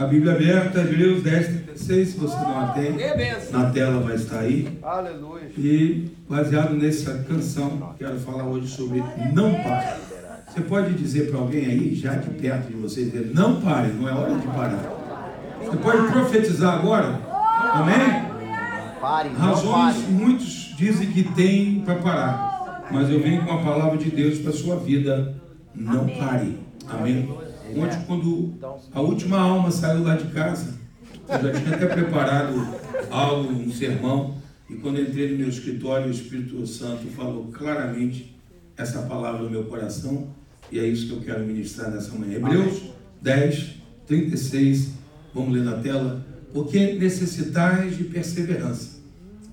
A Bíblia aberta, Hebreus 10, 36, se você não a tem, na tela vai estar aí. Aleluia. E baseado nessa canção, quero falar hoje sobre não pare. Você pode dizer para alguém aí, já de perto de você, dizer, não pare, não é hora de parar. Você pode profetizar agora? Amém? Pare, Razões muitos dizem que tem para parar, mas eu venho com a palavra de Deus para a sua vida. Não pare. Amém? Ontem, quando a última alma saiu lá de casa, eu já tinha até preparado algo, um sermão, e quando entrei no meu escritório, o Espírito Santo falou claramente essa palavra no meu coração, e é isso que eu quero ministrar nessa manhã. Hebreus 10, 36, vamos ler na tela. Porque necessitais de perseverança,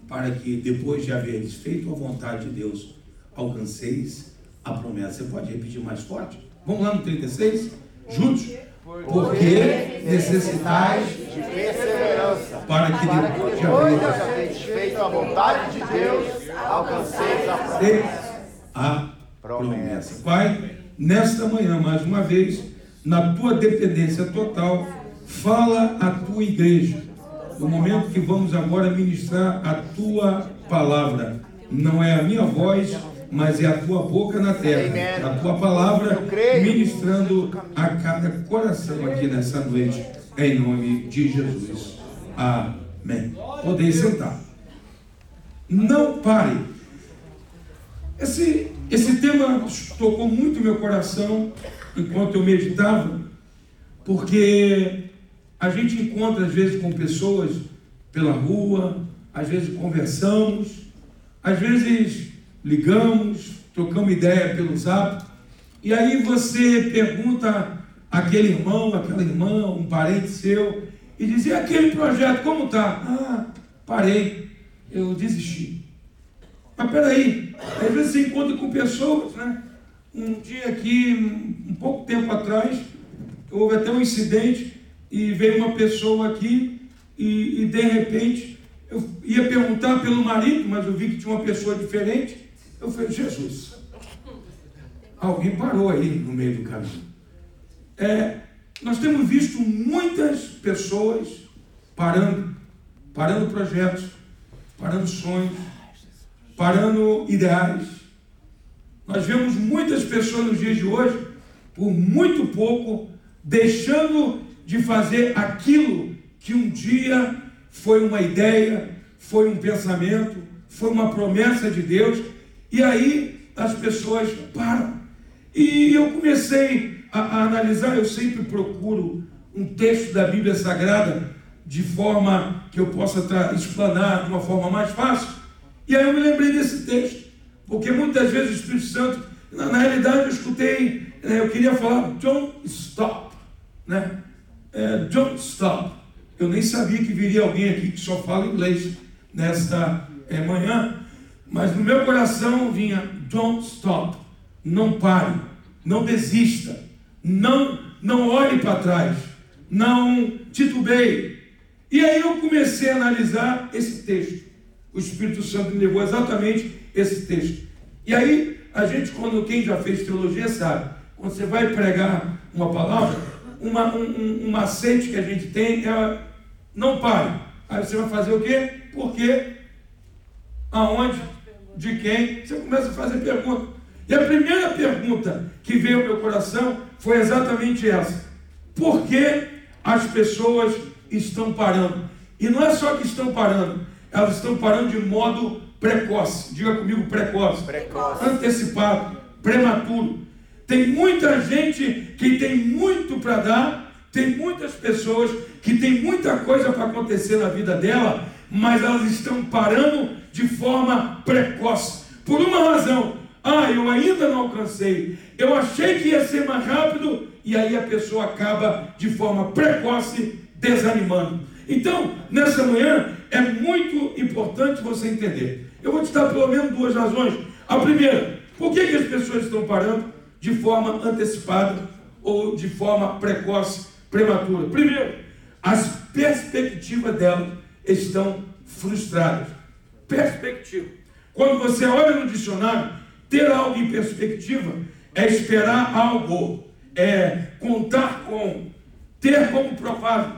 para que depois de haveres feito a vontade de Deus, alcanceis a promessa. Você pode repetir mais forte? Vamos lá no 36? Juntos? Porque necessitais de perseverança. para que depois de haveres haveres feito a vontade de Deus, alcanceis a promessa. A promessa. Pai, nesta manhã, mais uma vez, na tua dependência total, fala a tua igreja. No momento que vamos agora ministrar a tua palavra. Não é a minha voz, mas é a tua boca na terra. A tua palavra ministrando a cada coração aqui nessa noite. Em nome de Jesus. Amém. Podem sentar. Não pare. Esse, esse tema tocou muito meu coração enquanto eu meditava, porque a gente encontra às vezes com pessoas pela rua, às vezes conversamos, às vezes ligamos, trocamos ideia pelo zap, e aí você pergunta àquele irmão, àquela irmã, um parente seu, e diz, e aquele projeto, como está? Ah, parei, eu desisti. Mas peraí, às vezes você encontra com pessoas, né? Um dia aqui, um pouco tempo atrás, houve até um incidente e veio uma pessoa aqui e, e de repente eu ia perguntar pelo marido, mas eu vi que tinha uma pessoa diferente. Eu falei, Jesus, alguém parou aí no meio do caminho. É, nós temos visto muitas pessoas parando, parando projetos, parando sonhos, parando ideais. Nós vemos muitas pessoas nos dias de hoje, por muito pouco, deixando de fazer aquilo que um dia foi uma ideia, foi um pensamento, foi uma promessa de Deus, e aí as pessoas param. E eu comecei a, a analisar, eu sempre procuro um texto da Bíblia Sagrada de forma que eu possa explanar de uma forma mais fácil. E aí eu me lembrei desse texto, porque muitas vezes o Espírito Santo, na, na realidade eu escutei, né, eu queria falar, don't stop, né? É, don't stop. Eu nem sabia que viria alguém aqui que só fala inglês nesta é, manhã, mas no meu coração vinha, don't stop, não pare, não desista, não, não olhe para trás, não titubeie. E aí eu comecei a analisar esse texto. O Espírito Santo me levou exatamente esse texto. E aí, a gente, quando quem já fez teologia sabe, quando você vai pregar uma palavra, uma, um, um, macete que a gente tem é não pare. Aí você vai fazer o quê? Por quê? Aonde? De quem? Você começa a fazer pergunta. E a primeira pergunta que veio ao meu coração foi exatamente essa: Por que as pessoas estão parando? E não é só que estão parando, elas estão parando de modo precoce. Diga comigo, precoce. Precoce. Antecipado, prematuro. Tem muita gente que tem muito para dar, tem muitas pessoas que tem muita coisa para acontecer na vida dela, mas elas estão parando de forma precoce. Por uma razão. Ah, eu ainda não alcancei. Eu achei que ia ser mais rápido e aí a pessoa acaba de forma precoce desanimando. Então, nessa manhã é muito importante você entender. Eu vou te dar pelo menos duas razões. A primeira, por que, que as pessoas estão parando de forma antecipada ou de forma precoce, prematura? Primeiro, as perspectivas delas estão frustradas. Perspectiva. Quando você olha no dicionário, ter algo em perspectiva é esperar algo, é contar com, ter como provável.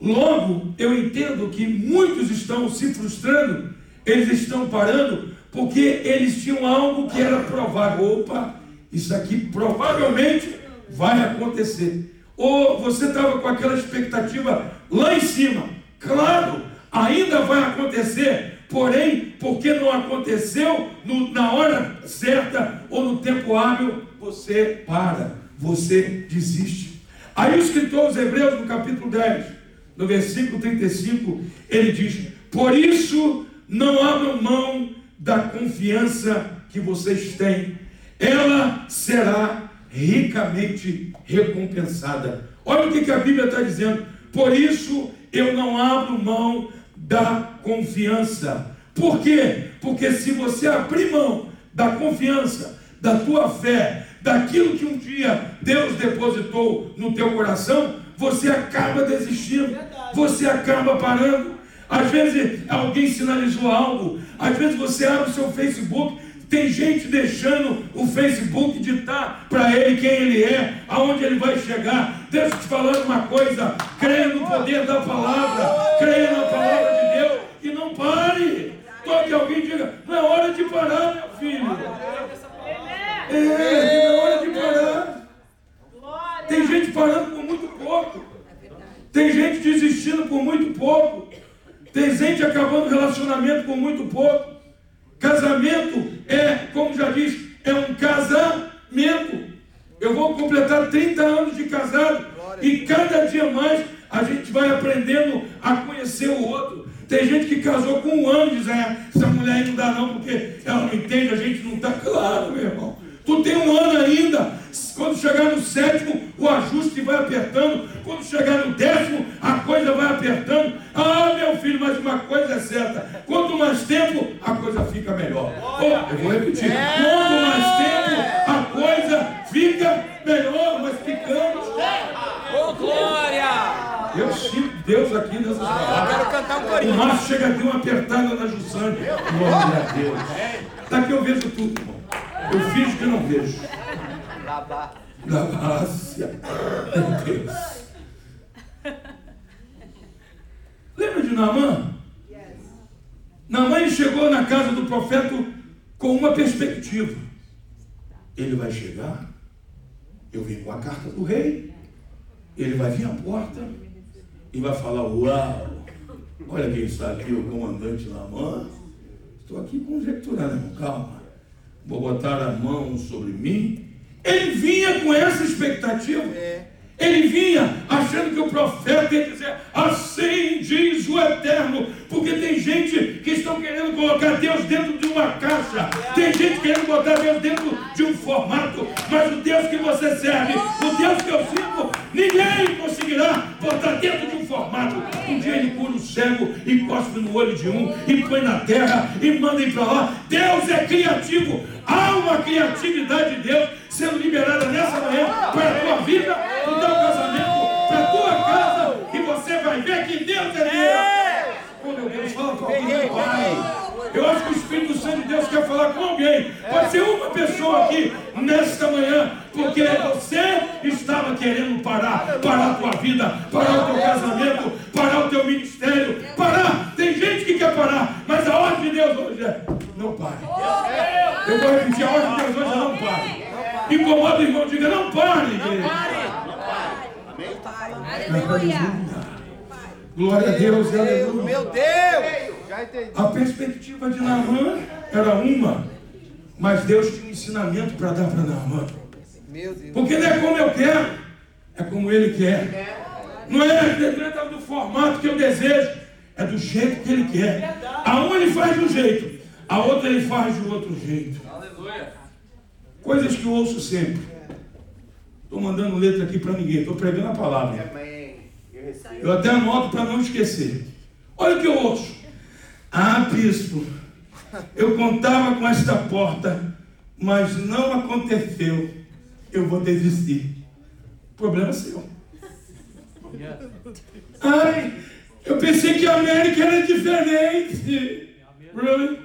Logo, eu entendo que muitos estão se frustrando, eles estão parando, porque eles tinham algo que era provável. Opa, isso aqui provavelmente vai acontecer. Ou você estava com aquela expectativa lá em cima. Claro, ainda vai acontecer, porém, porque não aconteceu no, na hora certa ou no tempo hábil, você para, você desiste. Aí o escritor aos Hebreus, no capítulo 10, no versículo 35, ele diz: Por isso não abram mão da confiança que vocês têm, ela será ricamente recompensada. Olha o que, a Bíblia está dizendo. Por isso eu não abro mão da confiança. Por quê? Porque se você abrir mão da confiança, da tua fé, daquilo que um dia Deus depositou no teu coração, você acaba desistindo, você acaba parando. Às vezes alguém sinalizou algo, às vezes você abre o seu Facebook, tem gente deixando o Facebook ditar para ele quem ele é, aonde ele vai chegar. Deixa eu te falando uma coisa: creia no poder da palavra, creia na palavra de Deus e não pare. Toque alguém diga: não é hora de parar, meu filho. É, não é hora de parar. Tem gente parando por muito pouco. Tem gente desistindo por muito pouco. Tem gente acabando relacionamento por muito pouco. Casamento é, como já diz, é um casamento. Eu vou completar 30 anos de casado e cada dia mais a gente vai aprendendo a conhecer o outro. Tem gente que casou com um ano diz, é, essa mulher aí não dá não, porque ela não entende, a gente não está claro, meu irmão. Tu tem um ano ainda. Quando chegar no sétimo, o ajuste vai apertando. Quando chegar no décimo, a coisa vai apertando. Ah, meu filho, mas uma coisa é certa: quanto mais tempo, a coisa fica melhor. Oh, eu vou repetir: quanto mais tempo, a coisa fica melhor. Mas ficamos. Oh, glória! Eu sinto Deus aqui nessas palavras. Eu quero cantar um corinho. O Márcio chega aqui uma apertada na Jussane. Glória a Deus. Daqui eu vejo tudo, irmão. Eu fiz que não vejo. Galácia. Meu Deus. Lembra de Naamã? Naamã chegou na casa do profeta com uma perspectiva. Ele vai chegar, eu venho com a carta do rei, ele vai vir à porta e vai falar, uau, olha quem está aqui, o comandante Naamã. Estou aqui conjecturando, calma vou botar a mão sobre mim. Ele vinha com essa expectativa. É. Ele vinha achando que o profeta ia dizer, assim diz o Eterno, porque tem gente que estão querendo colocar Deus dentro de uma caixa, tem gente querendo botar Deus dentro de um formato, mas o Deus que você serve, o Deus que eu sirvo, ninguém conseguirá botar dentro de um formato. Um dia ele cura o cego e cospe no olho de um, e põe na terra e manda ir para lá. Deus é criativo, há uma criatividade de Deus sendo liberada nessa manhã para a tua vida, para o teu casamento, para a tua casa, e você vai ver que Deus é Deus. Oh meu Deus, fala com alguém, Pai. Eu acho que o Espírito Santo de Deus quer falar com alguém. Pode ser uma pessoa aqui nesta manhã, porque você estava querendo parar, parar a tua vida, parar o teu casamento, parar o teu ministério, parar. Tem gente que quer parar, mas a ordem de Deus hoje é não pare. Eu vou repetir, a ordem de Deus hoje é não pare. Incomoda o irmão, diga, não pare, igreja. Aleluia. Glória a Deus, aleluia. Meu Deus! A perspectiva de Naamã era uma, mas Deus tinha um ensinamento para dar para Naamã. Porque não é como eu quero, é como ele quer. Não é do formato que eu desejo, é do jeito que ele quer. A um ele faz de um jeito, a outra ele faz de outro jeito. Coisas que eu ouço sempre. Estou mandando letra aqui para ninguém, estou pregando a palavra. Eu até anoto para não esquecer. Olha o que eu ouço. Ah, bispo, eu contava com esta porta, mas não aconteceu. Eu vou desistir. Problema seu. Ai, eu pensei que a América era diferente. Really?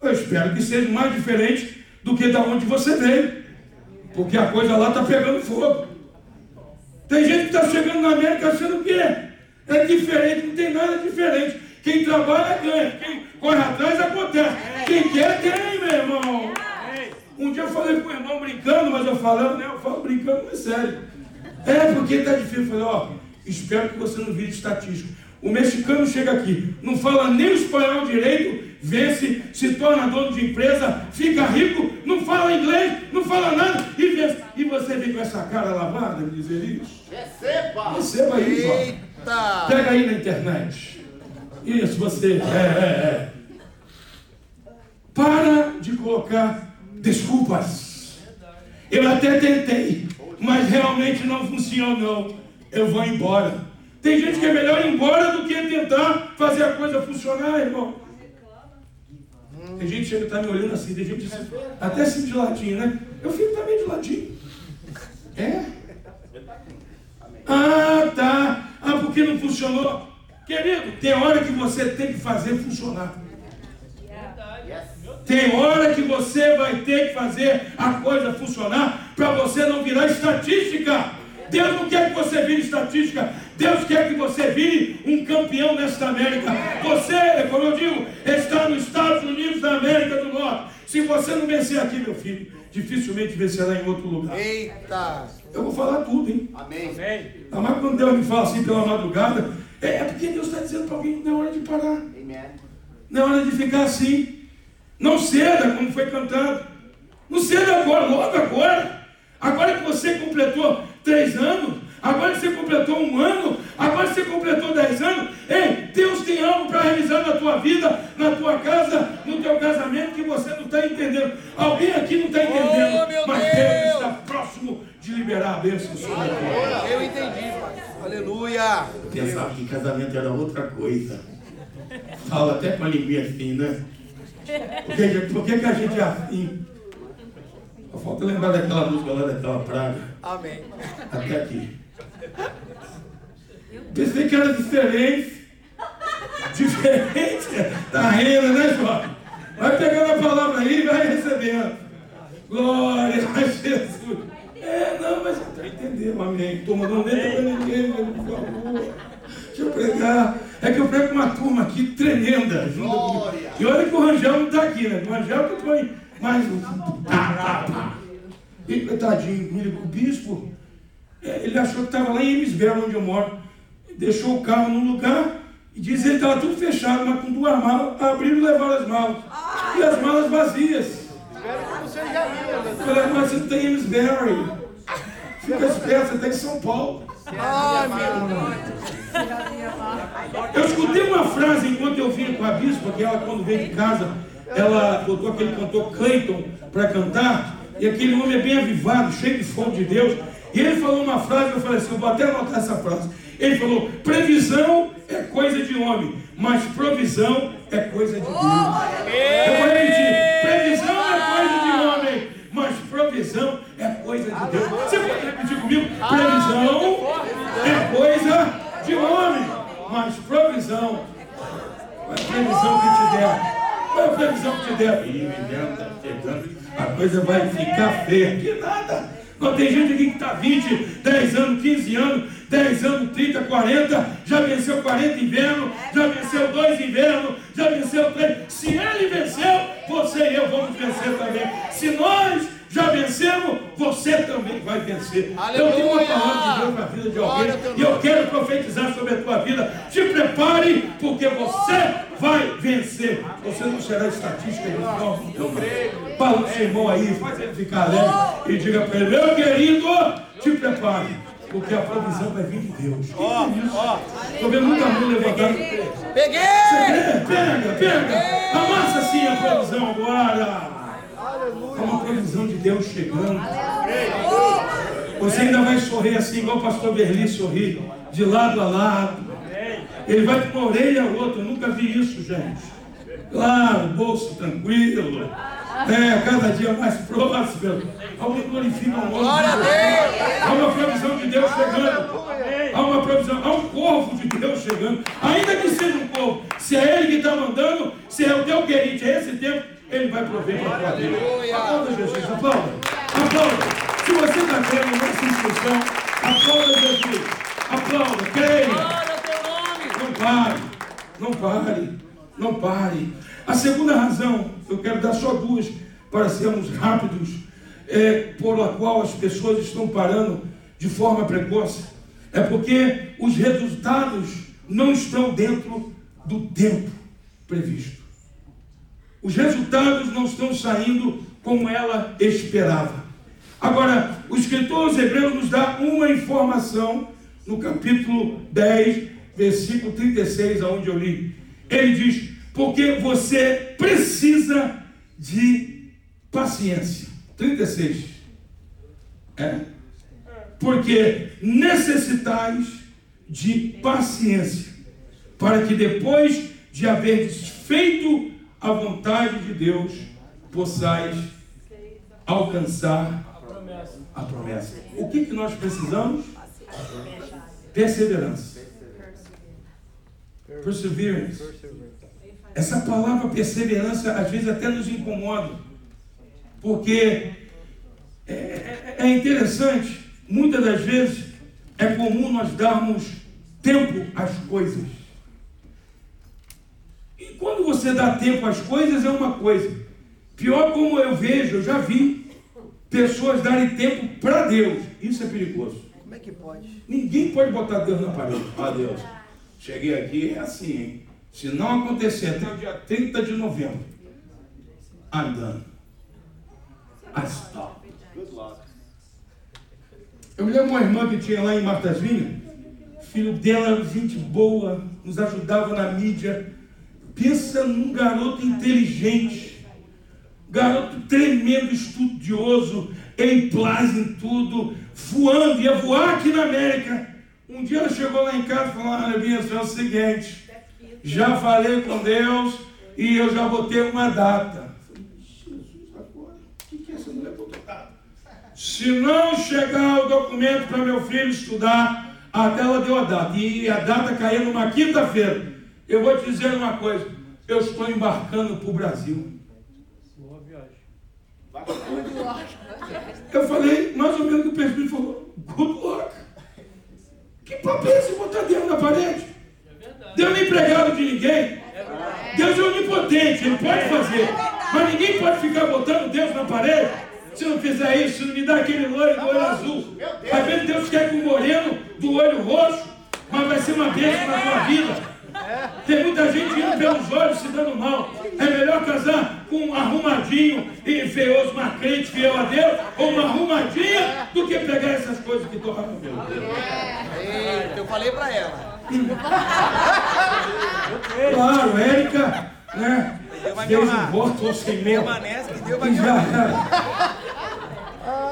Eu espero que seja mais diferente do que da onde você veio. Porque a coisa lá está pegando fogo. Tem gente que está chegando na América achando que é, é diferente, não tem nada diferente. Quem trabalha ganha, quem corre atrás acontece. Quem quer tem, meu irmão. Um dia eu falei com o irmão brincando, mas eu falando, né? Eu falo brincando, mas sério. É porque está difícil. Eu falei, ó, espero que você não vire estatístico. O mexicano chega aqui, não fala nem o espanhol direito, vence, se torna dono de empresa, fica rico, não fala inglês, não fala nada e vence. E você vem com essa cara lavada me dizer isso? Receba! Receba isso, ó. Eita! Pega aí na internet. Isso, você. É, é, é. Para de colocar desculpas. Eu até tentei, mas realmente não funcionou. Eu vou embora. Tem gente que é melhor ir embora do que tentar fazer a coisa funcionar, irmão. Tem gente que está me olhando assim, tem gente até assim de ladinho, né? Eu fico também de ladinho. É? Ah, tá. Ah, porque não funcionou. Querido, tem hora que você tem que fazer funcionar. Tem hora que você vai ter que fazer a coisa funcionar para você não virar estatística. Deus não quer que você vire estatística. Deus quer que você vire um campeão nesta América. Você, como eu digo, está nos Estados Unidos da América do Norte. Se você não vencer aqui, meu filho, dificilmente vencerá em outro lugar. Eita! Eu vou falar tudo, hein? Amém. Ainda mais quando Deus me fala assim pela madrugada, é, é porque Deus está dizendo para alguém, não é hora de parar. Amen. Não é hora de ficar assim. Não ceda, como foi cantado. Não ceda agora, logo agora. Agora que você completou três anos, agora que você completou um ano, agora que você completou dez anos, ei, Deus tem algo para realizar na tua vida, na tua casa, no teu casamento que você não está entendendo. Alguém aqui não está entendendo, Oh, meu mas Deus! Deus está próximo de liberar a bênção sobre a tua vida. Eu entendi, pai. Aleluia! Pensava que casamento era outra coisa. Fala até com a língua assim, né? Por que, por que, que a gente é assim? Só falta lembrar daquela música lá daquela praga. Amém. Até aqui. Pensei que era diferente. Diferente. Tá rindo, né, João? Vai pegando a palavra aí e vai recebendo. Glória a Jesus. É, não, mas você entendeu, amém. Estou mandando nem para ninguém, por favor. Deixa eu pregar. É que eu prego uma turma aqui tremenda. Glória. E olha que o Rangel não está aqui, né? O Rangel que põe mais um. Pá, pá, pá. E, tadinho, o bispo, ele achou que estava lá em Emisbel, onde eu moro. Deixou o carro num lugar e diz que ele estava tudo fechado, mas com duas malas, abriram e levaram as malas. E as malas vazias. Espero que você já viu. Eu falei, mas você tem Amesbury. Fica esperto, você está em São Paulo. Ai, meu Eu escutei uma frase enquanto eu vinha com a bispa, que ela quando veio de casa, ela botou aquele cantor Clayton para cantar, e aquele homem é bem avivado, cheio de fome de Deus, e ele falou uma frase, eu falei assim, eu vou até anotar essa frase. Ele falou, previsão é coisa de homem, mas provisão é coisa de Deus. Eu vou repetir, previsão é coisa de homem, mas provisão é coisa de Deus. Você pode repetir comigo? Previsão é coisa de homem, mas provisão é previsão que te der? Qual é a previsão que te der? Ih, inverno está chegando, a coisa vai ficar feia. Que nada. Não tem gente aqui que está 20, 10 anos, 15 anos, 10 anos, 30, 40, já venceu 40 invernos, já venceu dois invernos, já venceu três. Se ele venceu, você e eu vamos vencer também. Se nós já vencemos, você também vai vencer. Eu tenho uma palavra de Deus na vida de alguém e eu quero profetizar sobre a tua vida. Te prepare, porque você vai vencer. Você não será estatística de nenhuma. Fala o seu irmão aí, faz ele ficar alegre e diga para ele: Meu querido, te prepare, porque a provisão vai vir de Deus. Estou vendo muita mão levantada. Peguei! É, pega, pega. Amassa assim a provisão agora. Há uma provisão de Deus chegando. Você ainda vai sorrir assim, igual o pastor Berli sorri, de lado a lado. Ele vai de uma orelha a outra. Eu nunca vi isso, gente. Claro, bolso tranquilo. É, cada dia mais próximo. Alguém glorifica o nome Glória a de Deus! Há uma provisão de Deus chegando. Há uma provisão, há um corvo de Deus chegando. Ainda que seja um corvo, se é ele que está mandando, se é o teu querido, é esse tempo, ele vai prover para a. Aplauda Jesus, aplauda. Aplauda. Se você está crendo nessa instrução, Aplauda Jesus. Aplauda, creia. Não pare, não pare, não pare. A segunda razão, eu quero dar só duas para sermos rápidos, é, por a qual as pessoas estão parando de forma precoce, é porque os resultados não estão dentro do tempo previsto. Os resultados não estão saindo como ela esperava. Agora, o escritor aos Hebreus nos dá uma informação no capítulo 10, versículo 36, aonde eu li. Ele diz: Porque você precisa de paciência. 36. É. Porque necessitais de paciência, para que depois de haver feito a vontade de Deus, possais alcançar a promessa. O que, que nós precisamos? Perseverança. Perseverance. Essa palavra perseverança às vezes até nos incomoda, porque é, é, é interessante, muitas das vezes é comum nós darmos tempo às coisas. Quando você dá tempo às coisas é uma coisa. Pior como eu vejo, eu já vi pessoas darem tempo para Deus. Isso é perigoso. Como é que pode? Ninguém pode botar Deus na parede. Ah, Deus, cheguei aqui, é assim, hein? Se não acontecer até o dia 30 de novembro. Good luck. Eu me lembro uma irmã que tinha lá em Martas Vinhas, filho dela, gente boa, nos ajudava na mídia. Pensa num garoto inteligente, garoto tremendo, estudioso, em plaza em tudo, voando, ia voar aqui na América. Um dia ela chegou lá em casa e falou: Olha, minha é o seguinte, já falei com Deus e eu já botei uma data. Eu falei, Jesus, agora, o que, que essa mulher botou data? Se não chegar o documento para meu filho estudar, até ela deu a data. E a data caiu numa quinta-feira. Eu vou te dizer uma coisa: eu estou embarcando para o Brasil. Eu falei, mais ou menos o que o presbítero falou: good luck. Que papo é esse botar Deus na parede? Deus não é empregado de ninguém. Deus é onipotente, ele pode fazer. Mas ninguém pode ficar botando Deus na parede. Se não fizer isso, se não me dá aquele loiro do olho azul. Às vezes Deus quer com o moreno do olho roxo, mas vai ser uma bênção na tua vida. Tem muita gente indo pelos olhos se dando mal. É melhor casar com um arrumadinho e feioso, mas crente fiel a Deus, ou uma arrumadinha, do que pegar essas coisas que torram meu Deus. Eu falei pra ela. Claro, Érica, né? Deus um voto ao Senhor. Permanece que Deus vai E já.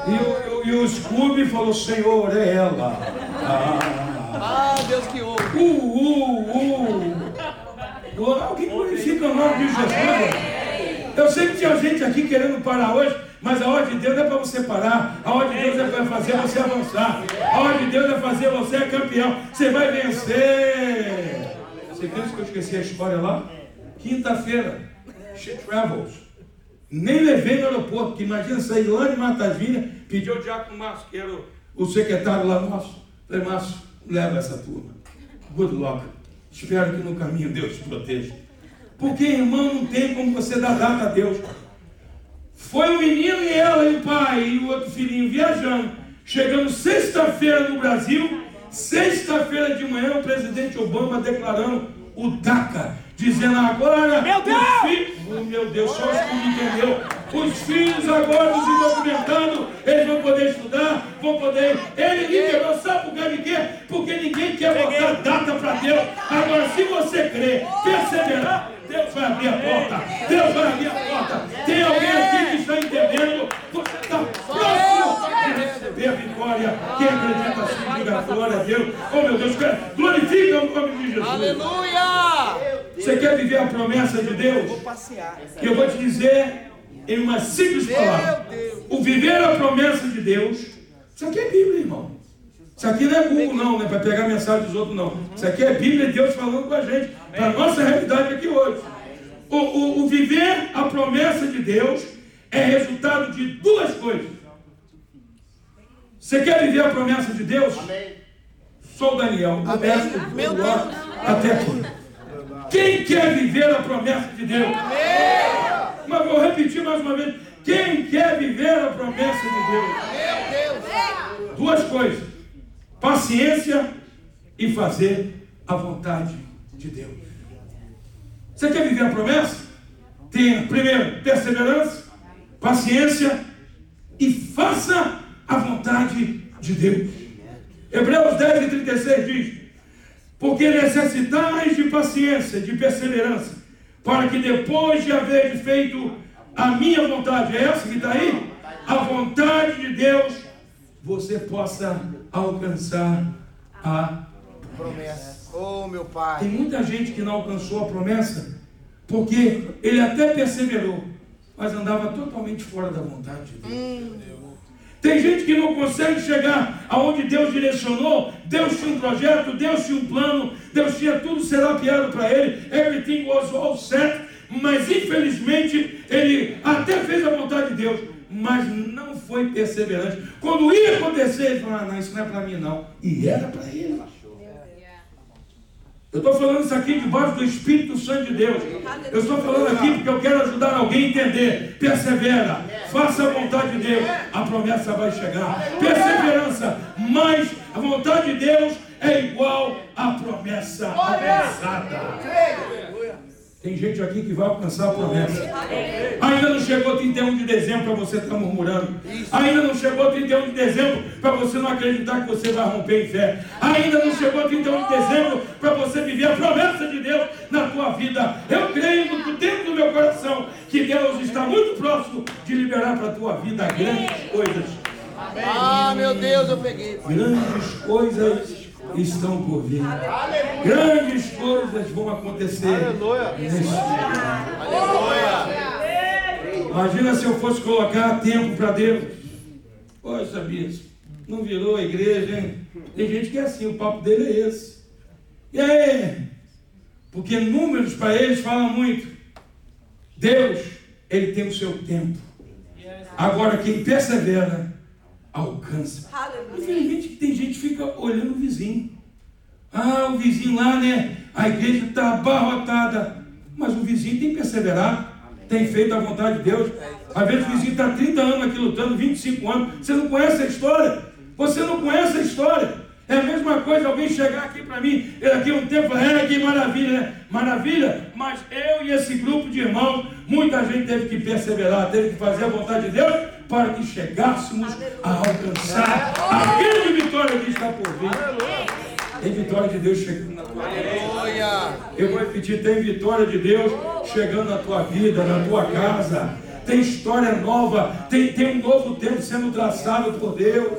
E o, e o Scooby falou, Senhor, é ela. Ah, Deus que ouve. Uh, uh, uh. Glória- Alguém glorifica o nome de Jesus. Eu sei que tinha gente aqui querendo parar hoje, mas a ordem de Deus não é para você parar. A ordem de Deus é para fazer você avançar. A ordem de Deus é fazer você campeão. Você vai vencer. Você pensa que eu esqueci a história lá? Quinta-feira, she travels. Nem levei no aeroporto, porque imagina sair lá de Matavinha, pediu ao Diácono Márcio, que era o, o secretário lá nosso. Falei, Márcio, leva essa turma. Good luck. Espero que no caminho Deus te proteja. Porque, irmão, não tem como você dar data a Deus. Foi o menino e ela e o pai e o outro filhinho viajando. Chegamos sexta-feira no Brasil. Sexta-feira de manhã, o presidente Obama declarando o DACA, dizendo agora. Meu Deus! os fi- Oh, meu Deus, só os que entendeu. Os filhos agora se documentando, eles vão poder estudar, vão poder. Ele liberou, sabe por que ele quer? Porque ninguém quer botar data para Deus. Agora, se você crer, perseverar, Deus vai abrir a porta. Deus vai abrir a porta. Tem alguém aqui que está entendendo? Você está próximo de receber a vitória. Quem acredita assim, diga glória a Deus. Oh meu Deus, glorifica o nome de Jesus. Aleluia! Você quer viver a promessa de Deus? Vou passear. Eu vou te dizer em uma simples palavra: o viver a promessa de Deus. Isso aqui é Bíblia, irmão. Isso aqui não é Google, não, né? Para pegar a mensagem dos outros, não. Isso aqui é Bíblia, Deus falando com a gente, para a nossa realidade aqui hoje. O, o- o viver a promessa de Deus é resultado de duas coisas. Você quer viver a promessa de Deus? Amém. Sou o Daniel. O Amém. resto, Meu lá, Até aqui. Quem quer viver a promessa de Deus? Mas vou repetir mais uma vez. Quem quer viver a promessa de Deus? Meu Deus. Duas coisas: paciência e fazer a vontade de Deus. Você quer viver a promessa? Tenha, primeiro, perseverança, paciência e faça a vontade de Deus. Hebreus 10 e 36 diz: Porque necessitais de paciência, de perseverança, para que depois de haver feito a minha vontade, é essa que está aí? A vontade de Deus, você possa alcançar a Promessa. Oh, meu pai. tem muita gente que não alcançou a promessa porque ele até perseverou, mas andava totalmente fora da vontade de Deus. Tem gente que não consegue chegar aonde Deus direcionou. Deus tinha um projeto, Deus tinha um plano, Deus tinha tudo serapiado para ele. Everything was all set. Mas infelizmente ele até fez a vontade de Deus, mas não foi perseverante. Quando ia acontecer, ele falou: ah, não, isso não é para mim não. E era para ele. Eu estou falando isso aqui debaixo do Espírito Santo de Deus. Eu estou falando aqui porque eu quero ajudar alguém a entender. Persevera, faça a vontade de Deus, a promessa vai chegar. Perseverança, mas a vontade de Deus é igual à promessa alcançada. Tem gente aqui que vai alcançar a promessa. Ainda não chegou 31 de dezembro para você estar murmurando. Ainda não chegou 31 de dezembro para você não acreditar que você vai romper em fé. Ainda não chegou 31 de dezembro para você viver a promessa de Deus na tua vida. Eu creio no dentro do meu coração que Deus está muito próximo de liberar para a tua vida grandes coisas. Ah, meu Deus, eu peguei. Grandes coisas estão por vir. Grandes coisas vão acontecer. nesse dia. Imagina se eu fosse colocar tempo para Deus. Poxa, bispo, não virou a igreja, hein? Tem gente que é assim, o papo dele é esse. E aí? Porque números para eles falam muito. Deus, ele tem o seu tempo. Agora, quem persevera, alcança. Infelizmente, tem gente que fica olhando o vizinho. Ah, o vizinho lá, né? A igreja está abarrotada. Mas o vizinho tem perseverado, tem feito a vontade de Deus. Às vezes o vizinho está 30 anos aqui lutando, 25 anos. Você não conhece a história. Você não conhece a história. É a mesma coisa alguém chegar aqui para mim, daqui um tempo, é que maravilha, né? Maravilha, mas eu e esse grupo de irmãos, muita gente teve que perseverar, teve que fazer a vontade de Deus para que chegássemos a alcançar a grande vitória que está por vir. Tem vitória de Deus chegando na tua vida. Eu vou repetir, tem vitória de Deus chegando na tua vida, na tua casa. Tem história nova, tem, tem um novo tempo sendo traçado por Deus.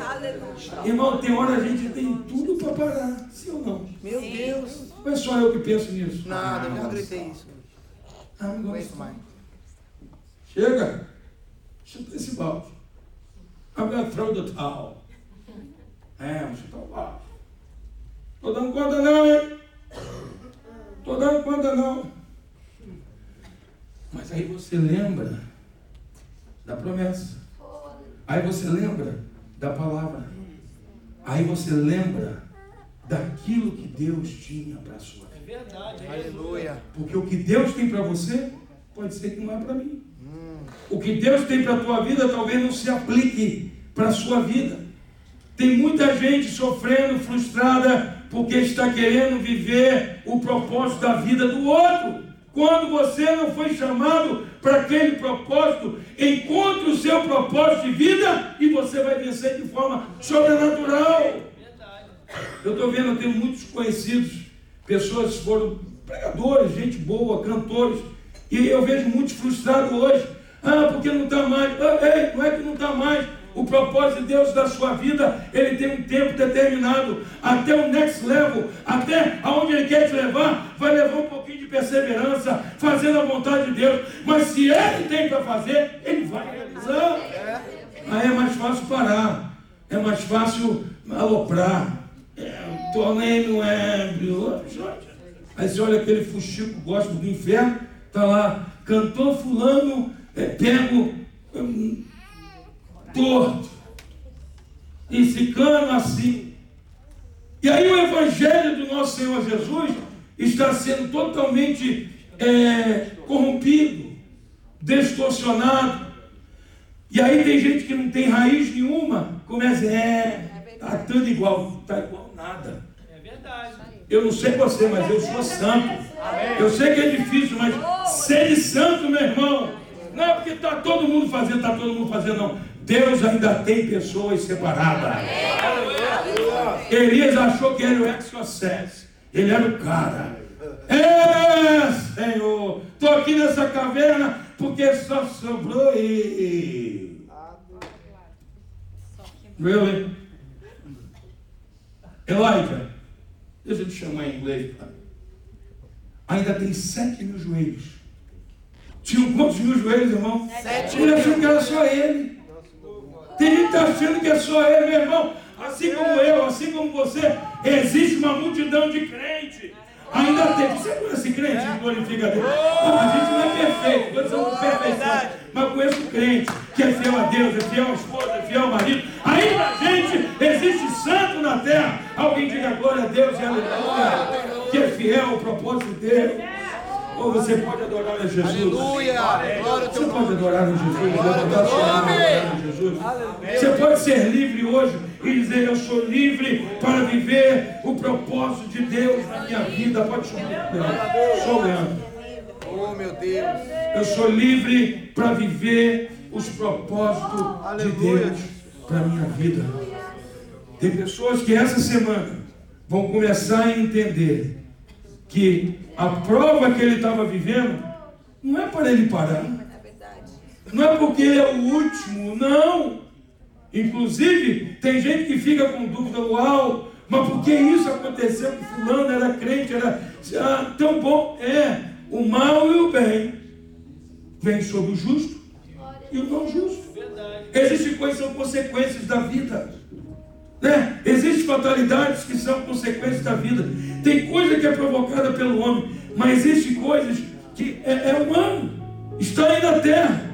Irmão, tem hora a gente tem tudo para parar, sim ou não? Meu Deus. Não é só eu que penso nisso. Nada, eu já gritei isso. Ah, não Não gosto mais. Chega. Chuta esse balde. I'm gonna throw the towel. É, vou chutar o balde. Tô dando conta não, hein? Tô dando conta não. Mas aí você lembra da promessa. Aí você lembra da palavra. Aí você lembra daquilo que Deus tinha para a sua vida. Aleluia. Porque o que Deus tem para você pode ser que não é para mim. O que Deus tem para a tua vida talvez não se aplique para a sua vida. Tem muita gente sofrendo, frustrada, porque está querendo viver o propósito da vida do outro. Quando você não foi chamado para aquele propósito, encontre o seu propósito de vida e você vai vencer de forma sobrenatural. Eu estou vendo, eu tenho muitos conhecidos, pessoas que foram pregadores, gente boa, cantores, e eu vejo muitos frustrados hoje. Ah, porque não está mais. Ah, ei, não é que não está mais. O propósito de Deus da sua vida, ele tem um tempo determinado, até o next level, até aonde ele quer te levar, vai levar um pouquinho de perseverança, fazendo a vontade de Deus. Mas se ele tem para fazer, ele vai realizar. Aí é mais fácil parar, é mais fácil aloprar. É, tornei no ébrio. Aí você olha aquele fuxico gospel do inferno, tá lá, cantor fulano, é, pego hum, torto. e ciclano assim. E aí o evangelho do nosso Senhor Jesus está sendo totalmente é, corrompido, distorcionado. E aí tem gente que não tem raiz nenhuma, começa, é, tá tudo igual, tá igual nada. É verdade. Eu não sei você, mas eu sou santo. Eu sei que é difícil, mas ser santo, meu irmão, não é porque está todo mundo fazendo, está todo mundo fazendo, não. Deus ainda tem pessoas separadas. Elias achou que era o exocess. Ele era o cara. É, Senhor, estou aqui nessa caverna porque só sobrou ele. Really? Elijah, deixa eu te chamar em inglês. Ainda tem sete mil joelhos. Tinham quantos mil joelhos, irmão? Sete Ele achou que era só ele. Tem gente achando que é só ele, meu irmão. Assim como eu, assim como você, existe uma multidão de crentes. Ainda tem. Você conhece crente que glorifica a Deus? Não, a gente não é perfeito, todos somos perfeição. Mas conheço crente que é fiel a Deus, é fiel à esposa, é fiel ao marido. Ainda, gente, existe santo na terra. Alguém diga glória a Deus e aleluia. Que é fiel ao propósito de Deus. Ou você pode adorar a Jesus. Aleluia. Glória ao Você pode adorar a Jesus. Você pode ser livre hoje e dizer: Eu sou livre para viver o propósito de Deus na minha vida. Pode chamar. Sou Leandro. Oh, meu Deus. Eu sou livre para viver os propósitos de. Deus para minha vida. Tem pessoas que essa semana vão começar a entender que a prova que ele estava vivendo não é para ele parar. Não é porque ele é o último, não. Inclusive, tem gente que fica com dúvida, uau, mas por que isso aconteceu com fulano, era crente, era ah, tão bom? É, o mal e o bem vem sobre o justo e o não justo. Existem coisas que são consequências da vida. Né? Existem fatalidades que são consequências da vida. Tem coisa que é provocada pelo homem, mas existem coisas que é, é humano, está aí na terra.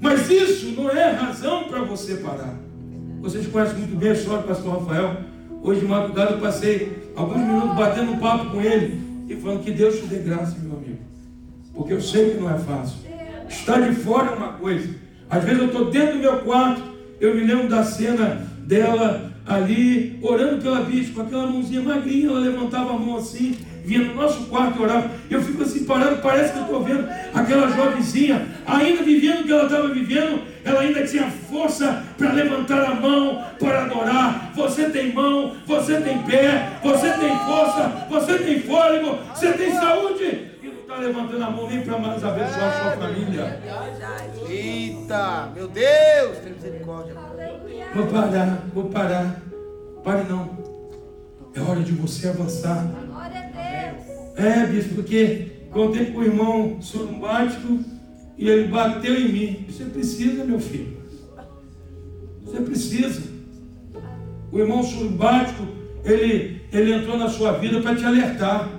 Mas isso não é razão para você parar. Vocês conhecem muito bem a história do pastor Rafael. Hoje de madrugada eu passei alguns minutos batendo um papo com ele e falando que Deus te dê graça, meu amigo. Porque eu sei que não é fácil. Estar de fora é uma coisa. Às vezes eu estou dentro do meu quarto, eu me lembro da cena dela ali, orando pela bicha, com aquela mãozinha magrinha, ela levantava a mão assim, vinha no nosso quarto e orava. Eu fico assim parado, parece que eu estou vendo aquela jovenzinha, ainda vivendo o que ela estava vivendo, ela ainda tinha força para levantar a mão, para adorar. Você tem mão, você tem pé, você tem força, você tem fôlego, você tem saúde. Não está levantando a mão nem para mais abençoar a sua família. Eita, meu Deus, tem misericórdia. Vou parar, vou parar. Pare não. É hora de você avançar. É, bispo, porque contei com o irmão surumbático e ele bateu em mim. Você precisa, meu filho. Você precisa. O irmão surumbático, ele, ele entrou na sua vida para te alertar.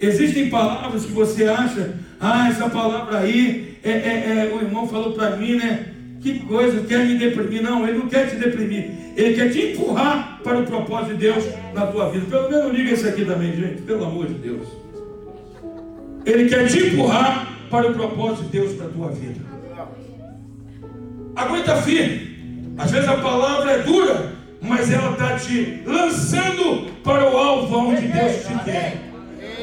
Existem palavras que você acha, ah, essa palavra aí, é, é, é, o irmão falou para mim, né? Que coisa, quer me deprimir? Não, ele não quer te deprimir. Ele quer te empurrar para o propósito de Deus na tua vida. Pelo menos liga esse aqui também, gente, pelo amor de Deus. Ele quer te empurrar para o propósito de Deus para a tua vida. Aguenta firme. Às vezes a palavra é dura, mas ela está te lançando para o alvo onde Deus te quer.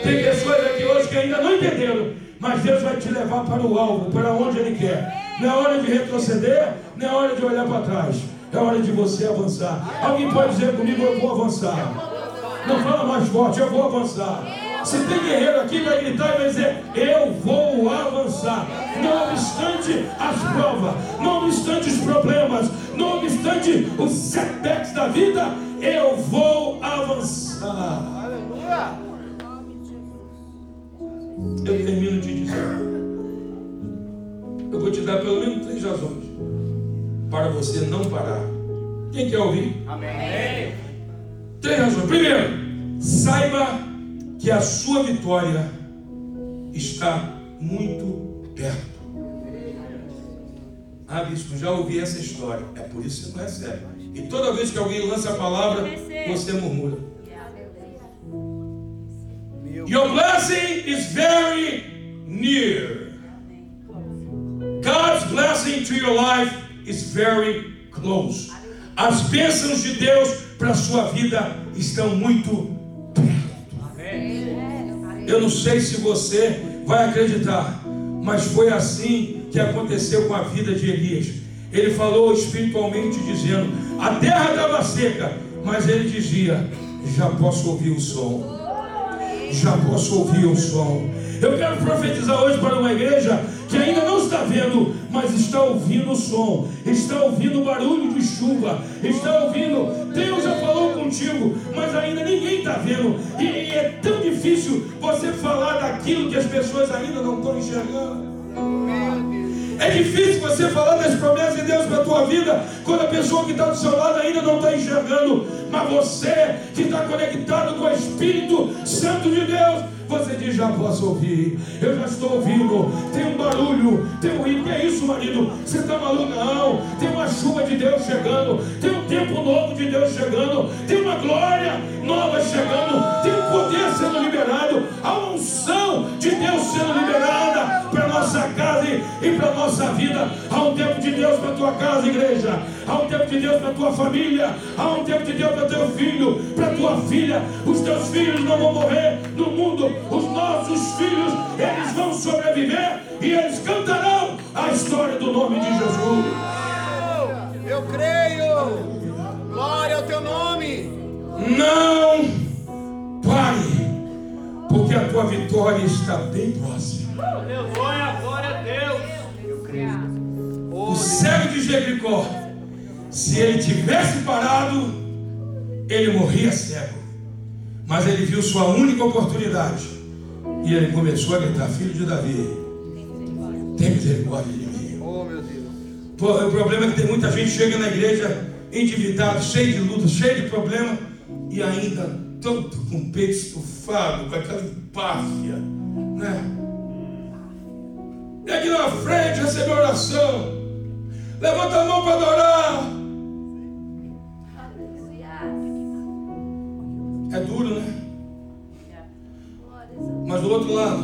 Tem pessoas aqui hoje que ainda não entenderam, mas Deus vai te levar para o alvo, para onde Ele quer. Não é hora de retroceder, não é hora de olhar para trás. É hora de você avançar. Alguém pode dizer comigo, eu vou avançar. Não fala mais forte, eu vou avançar. Se tem guerreiro aqui, vai gritar e vai dizer: Eu vou avançar. Não obstante as provas, não obstante os problemas, não obstante os setbacks da vida, eu vou avançar. Aleluia. Eu termino te dizendo. Eu vou te dar pelo menos três razões para você não parar. Quem quer ouvir? Amém. Três razões. Primeiro, saiba que a sua vitória está muito perto. Ah, bispo, já ouvi essa história. É por isso que você não recebe. E toda vez que alguém lança a palavra, você murmura. Your blessing is very near. God's blessing to your life is very close. As bênçãos de Deus para a sua vida estão muito perto. Eu não sei se você vai acreditar, mas foi assim que aconteceu com a vida de Elias. Ele falou espiritualmente dizendo: a terra estava seca, mas ele dizia: já posso ouvir o som. Já posso ouvir o som. Eu quero profetizar hoje para uma igreja que ainda não está vendo, mas está ouvindo o som, está ouvindo o barulho de chuva, está ouvindo. Deus já falou contigo, mas ainda ninguém está vendo. E, e é tão difícil você falar daquilo que as pessoas ainda não estão enxergando. É difícil você falar das promessas de Deus para a tua vida quando a pessoa que está do seu lado ainda não está enxergando. Mas você que está conectado com o Espírito Santo de Deus, você diz: Já posso ouvir, eu já estou ouvindo. Tem um barulho, tem um rio. Que é isso, marido? Você está maluco? Não. Tem uma chuva de Deus chegando, tem um tempo novo de Deus chegando, tem uma glória nova chegando, tem um poder sendo liberado, a unção de Deus sendo liberada nossa casa e para nossa vida. Há um tempo de Deus para tua casa, igreja. Há um tempo de Deus para tua família. Há um tempo de Deus para teu filho, para tua filha. Os teus filhos não vão morrer no mundo. Os nossos filhos, eles vão sobreviver e eles cantarão a história do nome de Jesus. Eu creio. Glória ao teu nome. Não pare, porque a tua vitória está bem próxima. Aleluia, glória a Deus. O cego de Jericó, se ele tivesse parado, ele morria cego. Mas ele viu sua única oportunidade. E ele começou a gritar: Filho de Davi, tem misericórdia de mim. Oh, meu Deus. O problema é que tem muita gente que chega na igreja endividado, cheio de luta, cheio de problema, e ainda todo com o peito estufado, com aquela empáfia, né? E aqui na frente recebeu oração. Levanta a mão para adorar. É duro, né? Mas do outro lado,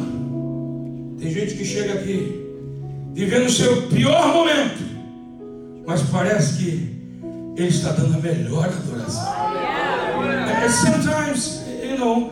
tem gente que chega aqui, vivendo o seu pior momento, mas parece que ele está dando a melhor adoração. É, sometimes, you know,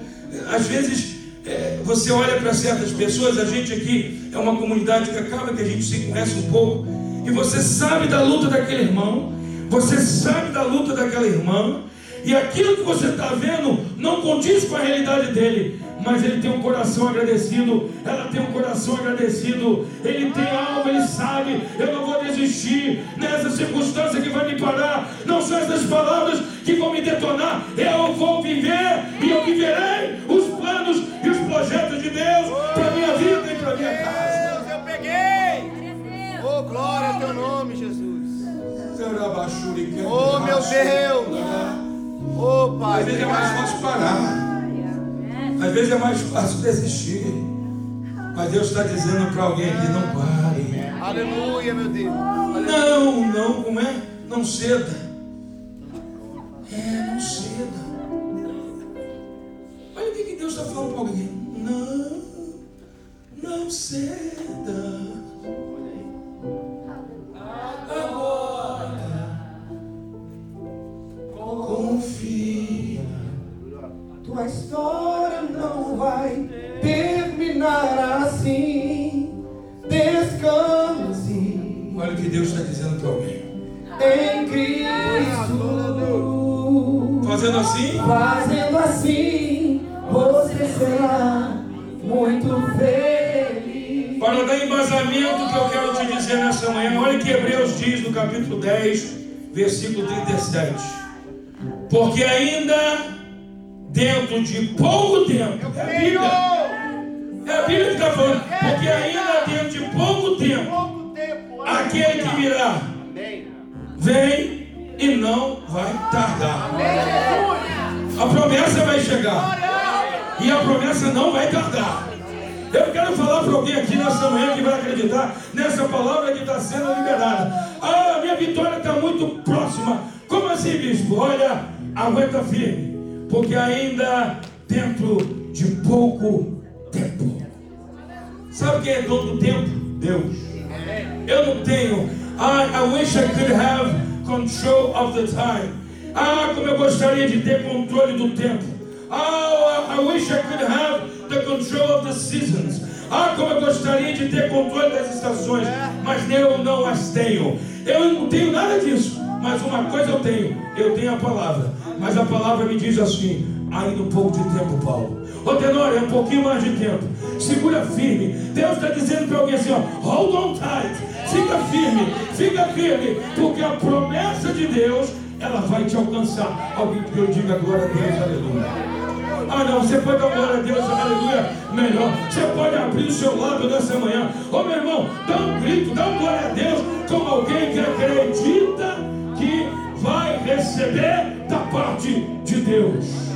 às vezes é, você olha para certas pessoas, a gente aqui é uma comunidade que acaba que a gente se conhece um pouco, e você sabe da luta daquele irmão, você sabe da luta daquela irmã, e aquilo que você está vendo não condiz com a realidade dele, mas ele tem um coração agradecido, ela tem um coração agradecido, ele tem algo, ele sabe, eu não vou desistir nessa circunstância que vai me parar, não são essas palavras que vão me detonar, eu vou viver e eu viverei os planos e os projetos de Deus para minha vida Glória ao teu nome, Jesus. Oh, meu Deus. Oh, Pai. Às vezes é mais fácil parar. Às vezes é mais fácil desistir. Mas Deus está dizendo para alguém aqui, não pare. Aleluia, meu Deus. Não, não, como é? Não ceda. É, não ceda. Olha o que, que Deus está falando para alguém. Não, não ceda. Versículo 37. Porque ainda dentro de pouco tempo, é vitória está muito próxima. Como assim, bispo? Olha, aguenta firme, porque ainda dentro de pouco tempo. Sabe quem é dono do tempo? Deus. Eu não tenho. I, I wish I could have control of the time. Ah, como eu gostaria de ter controle do tempo. Oh, I wish I could have the control of the seasons. Ah, como eu gostaria de ter controle das estações, mas eu não as tenho. Eu não tenho nada disso, mas uma coisa eu tenho: eu tenho a palavra. Mas a palavra me diz assim: ainda um pouco de tempo, Paulo. Ô Tenório, é um pouquinho mais de tempo. Segura firme. Deus está dizendo para alguém assim: ó, hold on tight. Fica firme, fica firme, porque a promessa de Deus ela vai te alcançar. Alguém que eu diga glória a Deus, aleluia. Ah, não, você pode dar glória a Deus, aleluia, melhor. Você pode abrir o seu lábio nessa manhã. Ô oh, meu irmão, dá um grito, dá um glória a Deus, como alguém que acredita que vai receber da parte de Deus.